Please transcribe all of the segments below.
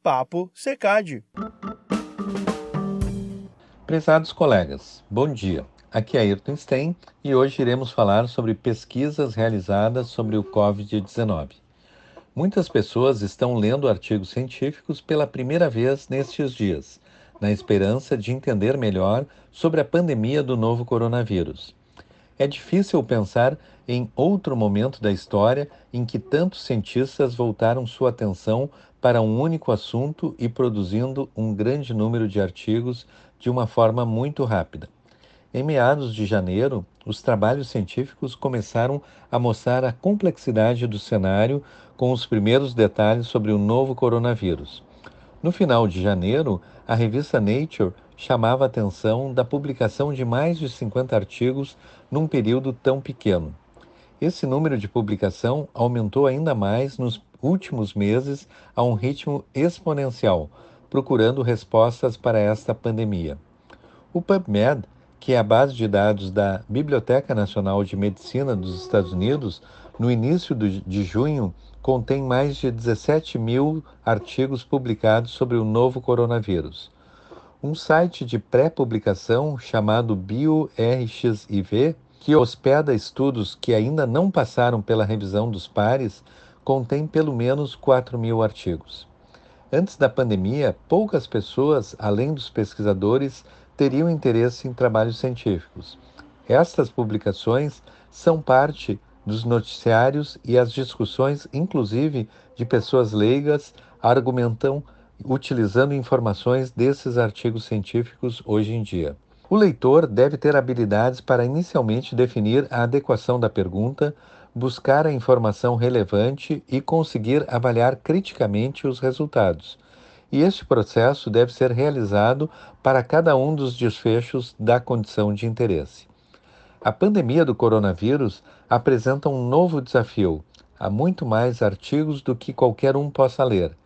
Papo Secad. Prezados colegas, bom dia. Aqui é Ayrton Stein e hoje iremos falar sobre pesquisas realizadas sobre o Covid-19. Muitas pessoas estão lendo artigos científicos pela primeira vez nestes dias, na esperança de entender melhor sobre a pandemia do novo coronavírus. É difícil pensar em outro momento da história em que tantos cientistas voltaram sua atenção para um único assunto e produzindo um grande número de artigos de uma forma muito rápida. Em meados de janeiro, os trabalhos científicos começaram a mostrar a complexidade do cenário com os primeiros detalhes sobre o novo coronavírus. No final de janeiro, a revista Nature chamava a atenção da publicação de mais de 50 artigos num período tão pequeno. Esse número de publicação aumentou ainda mais nos últimos meses a um ritmo exponencial, procurando respostas para esta pandemia. O PubMed, que é a base de dados da Biblioteca Nacional de Medicina dos Estados Unidos, no início de junho, contém mais de 17 mil artigos publicados sobre o novo coronavírus. Um site de pré-publicação chamado BioRxiv, que hospeda estudos que ainda não passaram pela revisão dos pares, contém pelo menos 4 mil artigos. Antes da pandemia, poucas pessoas, além dos pesquisadores, teriam interesse em trabalhos científicos. Estas publicações são parte dos noticiários e as discussões, inclusive de pessoas leigas, argumentam utilizando informações desses artigos científicos hoje em dia. O leitor deve ter habilidades para inicialmente definir a adequação da pergunta, buscar a informação relevante e conseguir avaliar criticamente os resultados. E este processo deve ser realizado para cada um dos desfechos da condição de interesse. A pandemia do coronavírus apresenta um novo desafio. Há muito mais artigos do que qualquer um possa ler.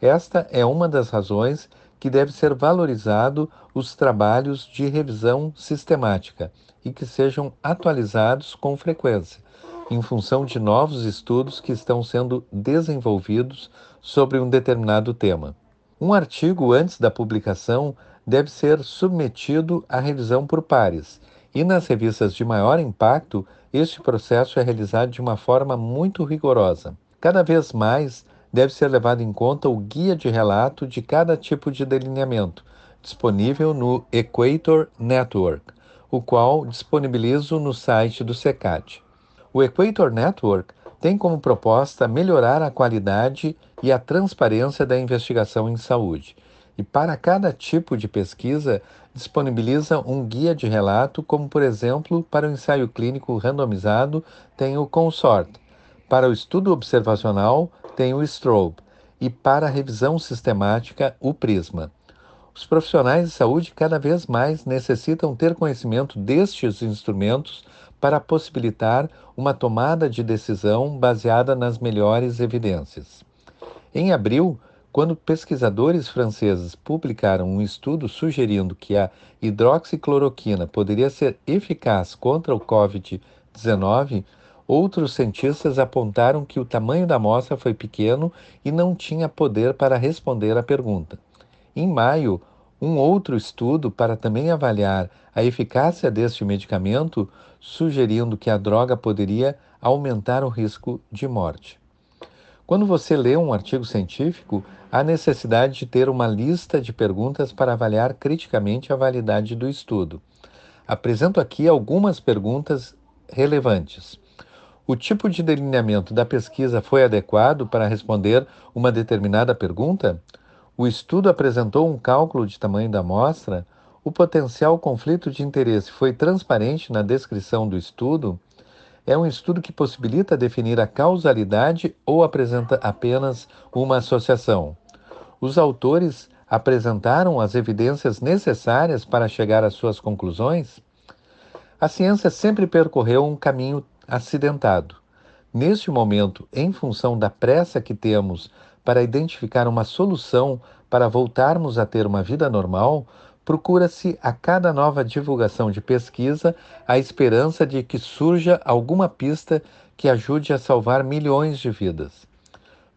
Esta é uma das razões que deve ser valorizado os trabalhos de revisão sistemática e que sejam atualizados com frequência, em função de novos estudos que estão sendo desenvolvidos sobre um determinado tema. Um artigo antes da publicação deve ser submetido à revisão por pares, e nas revistas de maior impacto, este processo é realizado de uma forma muito rigorosa. Cada vez mais, deve ser levado em conta o guia de relato de cada tipo de delineamento, disponível no Equator Network, o qual disponibilizo no site do SECAD. O Equator Network tem como proposta melhorar a qualidade e a transparência da investigação em saúde. E para cada tipo de pesquisa, disponibiliza um guia de relato, como por exemplo, para o ensaio clínico randomizado, tem o CONSORT. Para o estudo observacional, tem o Strobe e para a revisão sistemática, o Prisma. Os profissionais de saúde cada vez mais necessitam ter conhecimento destes instrumentos para possibilitar uma tomada de decisão baseada nas melhores evidências. Em abril, quando pesquisadores franceses publicaram um estudo sugerindo que a hidroxicloroquina poderia ser eficaz contra o Covid-19, Outros cientistas apontaram que o tamanho da amostra foi pequeno e não tinha poder para responder à pergunta. Em maio, um outro estudo para também avaliar a eficácia deste medicamento, sugerindo que a droga poderia aumentar o risco de morte. Quando você lê um artigo científico, há necessidade de ter uma lista de perguntas para avaliar criticamente a validade do estudo. Apresento aqui algumas perguntas relevantes. O tipo de delineamento da pesquisa foi adequado para responder uma determinada pergunta? O estudo apresentou um cálculo de tamanho da amostra? O potencial conflito de interesse foi transparente na descrição do estudo? É um estudo que possibilita definir a causalidade ou apresenta apenas uma associação? Os autores apresentaram as evidências necessárias para chegar às suas conclusões? A ciência sempre percorreu um caminho acidentado. Neste momento, em função da pressa que temos para identificar uma solução para voltarmos a ter uma vida normal, procura-se a cada nova divulgação de pesquisa a esperança de que surja alguma pista que ajude a salvar milhões de vidas.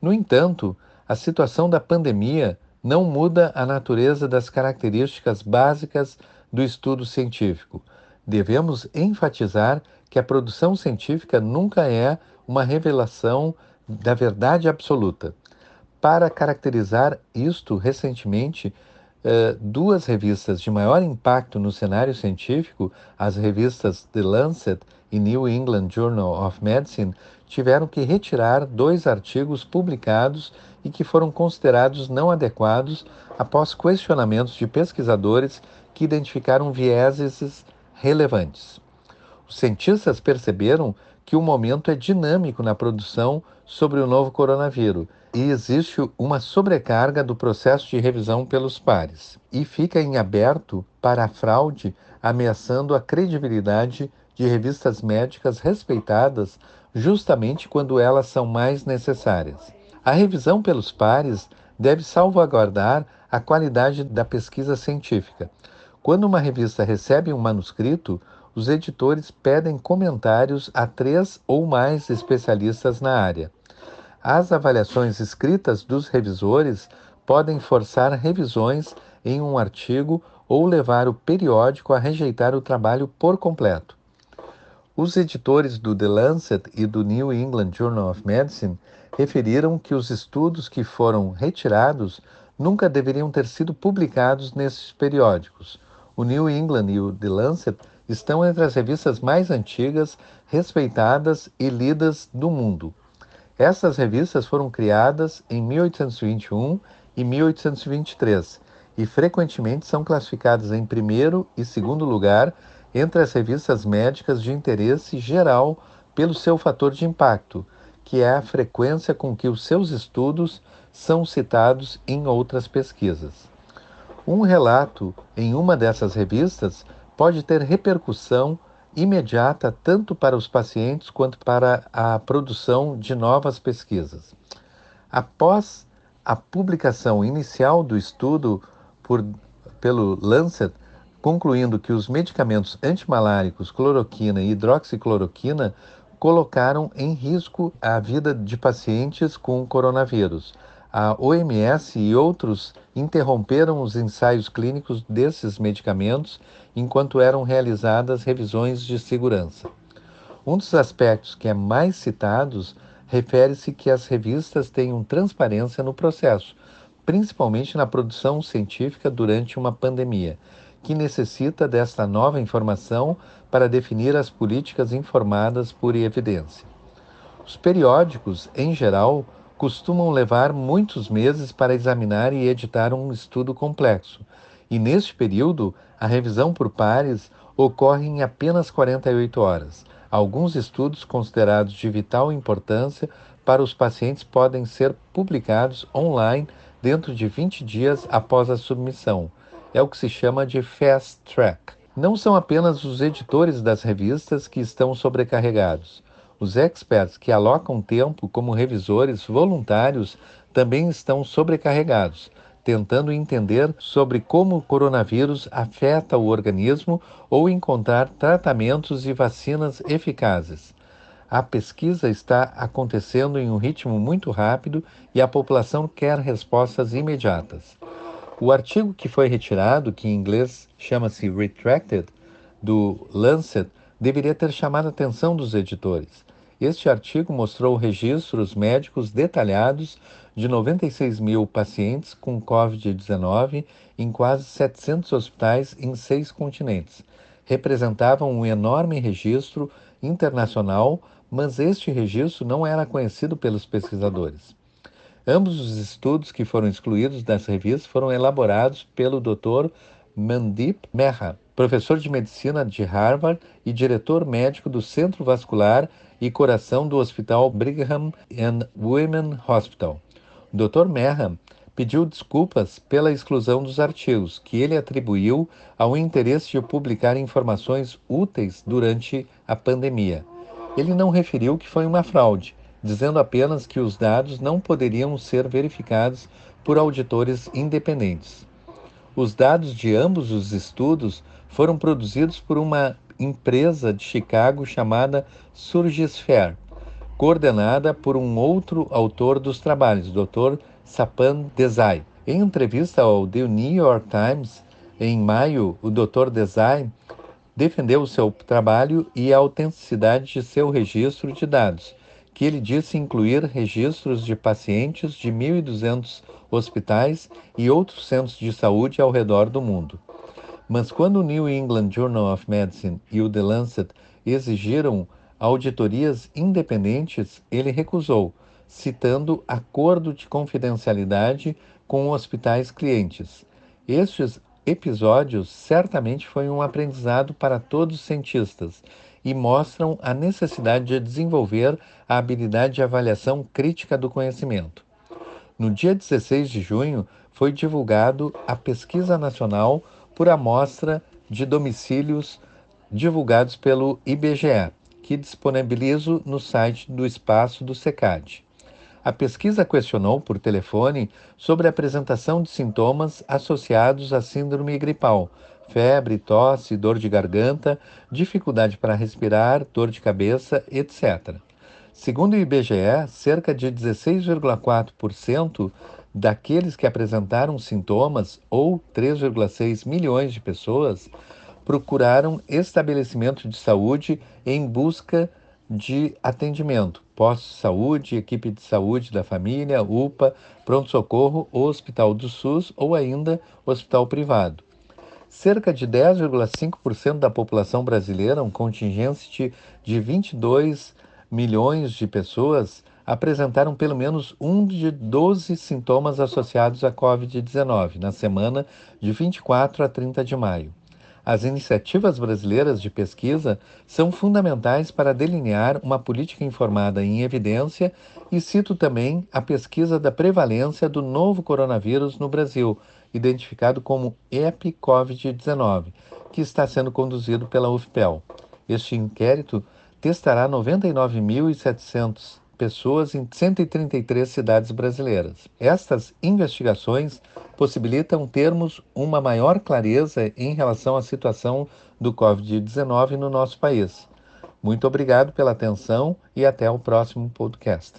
No entanto, A situação da pandemia não muda a natureza das características básicas do estudo científico. Devemos enfatizar que a produção científica nunca é uma revelação da verdade absoluta. Para caracterizar isto, recentemente, eh, duas revistas de maior impacto no cenário científico, as revistas The Lancet e New England Journal of Medicine, tiveram que retirar dois artigos publicados e que foram considerados não adequados após questionamentos de pesquisadores que identificaram vieses relevantes. Os cientistas perceberam que o momento é dinâmico na produção sobre o novo coronavírus e existe uma sobrecarga do processo de revisão pelos pares e fica em aberto para a fraude, ameaçando a credibilidade de revistas médicas respeitadas justamente quando elas são mais necessárias. A revisão pelos pares deve salvaguardar a qualidade da pesquisa científica. Quando uma revista recebe um manuscrito, os editores pedem comentários a três ou mais especialistas na área. As avaliações escritas dos revisores podem forçar revisões em um artigo ou levar o periódico a rejeitar o trabalho por completo. Os editores do The Lancet e do New England Journal of Medicine referiram que os estudos que foram retirados nunca deveriam ter sido publicados nesses periódicos. O New England e o The Lancet estão entre as revistas mais antigas, respeitadas e lidas do mundo. Essas revistas foram criadas em 1821 e 1823 e frequentemente são classificadas em primeiro e segundo lugar entre as revistas médicas de interesse geral pelo seu fator de impacto, que é a frequência com que os seus estudos são citados em outras pesquisas. Um relato em uma dessas revistas pode ter repercussão imediata tanto para os pacientes quanto para a produção de novas pesquisas. Após a publicação inicial do estudo por, pelo Lancet, concluindo que os medicamentos antimaláricos cloroquina e hidroxicloroquina colocaram em risco a vida de pacientes com coronavírus. A OMS e outros interromperam os ensaios clínicos desses medicamentos enquanto eram realizadas revisões de segurança. Um dos aspectos que é mais citados refere-se que as revistas tenham transparência no processo, principalmente na produção científica durante uma pandemia, que necessita desta nova informação para definir as políticas informadas por evidência. Os periódicos, em geral, costumam levar muitos meses para examinar e editar um estudo complexo, e neste período a revisão por pares ocorre em apenas 48 horas. Alguns estudos considerados de vital importância para os pacientes podem ser publicados online dentro de 20 dias após a submissão. É o que se chama de fast track. Não são apenas os editores das revistas que estão sobrecarregados. Os experts que alocam tempo como revisores voluntários também estão sobrecarregados, tentando entender sobre como o coronavírus afeta o organismo ou encontrar tratamentos e vacinas eficazes. A pesquisa está acontecendo em um ritmo muito rápido e a população quer respostas imediatas. O artigo que foi retirado, que em inglês chama-se Retracted, do Lancet, deveria ter chamado a atenção dos editores. Este artigo mostrou registros médicos detalhados de 96 mil pacientes com Covid-19 em quase 700 hospitais em seis continentes. Representavam um enorme registro internacional, mas este registro não era conhecido pelos pesquisadores. Ambos os estudos que foram excluídos dessa revista foram elaborados pelo Dr. Mandip Mehra, professor de medicina de Harvard e diretor médico do Centro Vascular e Coração do Hospital Brigham and Women Hospital. Dr. Merham pediu desculpas pela exclusão dos artigos, que ele atribuiu ao interesse de publicar informações úteis durante a pandemia. Ele não referiu que foi uma fraude, dizendo apenas que os dados não poderiam ser verificados por auditores independentes. Os dados de ambos os estudos foram produzidos por uma empresa de Chicago chamada Surgisphere, coordenada por um outro autor dos trabalhos, Dr. Sapan Desai. Em entrevista ao The New York Times, em maio, o Dr. Desai defendeu o seu trabalho e a autenticidade de seu registro de dados, que ele disse incluir registros de pacientes de 1.200 hospitais e outros centros de saúde ao redor do mundo. Mas quando o New England Journal of Medicine e o The Lancet exigiram auditorias independentes, ele recusou, citando acordo de confidencialidade com hospitais clientes. Estes episódios certamente foi um aprendizado para todos os cientistas e mostram a necessidade de desenvolver a habilidade de avaliação crítica do conhecimento. No dia 16 de junho, foi divulgado a pesquisa nacional por amostra de domicílios divulgados pelo IBGE, que disponibilizo no site do espaço do SECAD. A pesquisa questionou por telefone sobre a apresentação de sintomas associados à síndrome gripal, febre, tosse, dor de garganta, dificuldade para respirar, dor de cabeça, etc. Segundo o IBGE, cerca de 16,4% daqueles que apresentaram sintomas, ou 3,6 milhões de pessoas, procuraram estabelecimento de saúde em busca de atendimento, posto de saúde, equipe de saúde da família, UPA, pronto-socorro, hospital do SUS ou ainda hospital privado. Cerca de 10,5% da população brasileira, um contingente de 22 milhões de pessoas, apresentaram pelo menos um de 12 sintomas associados à Covid-19 na semana de 24 a 30 de maio. As iniciativas brasileiras de pesquisa são fundamentais para delinear uma política informada em evidência e cito também a pesquisa da prevalência do novo coronavírus no Brasil, identificado como EPI-COVID-19, que está sendo conduzido pela UFPEL. Este inquérito testará 99.700 pessoas em 133 cidades brasileiras. Estas investigações possibilitam termos uma maior clareza em relação à situação do Covid-19 no nosso país. Muito obrigado pela atenção e até o próximo podcast.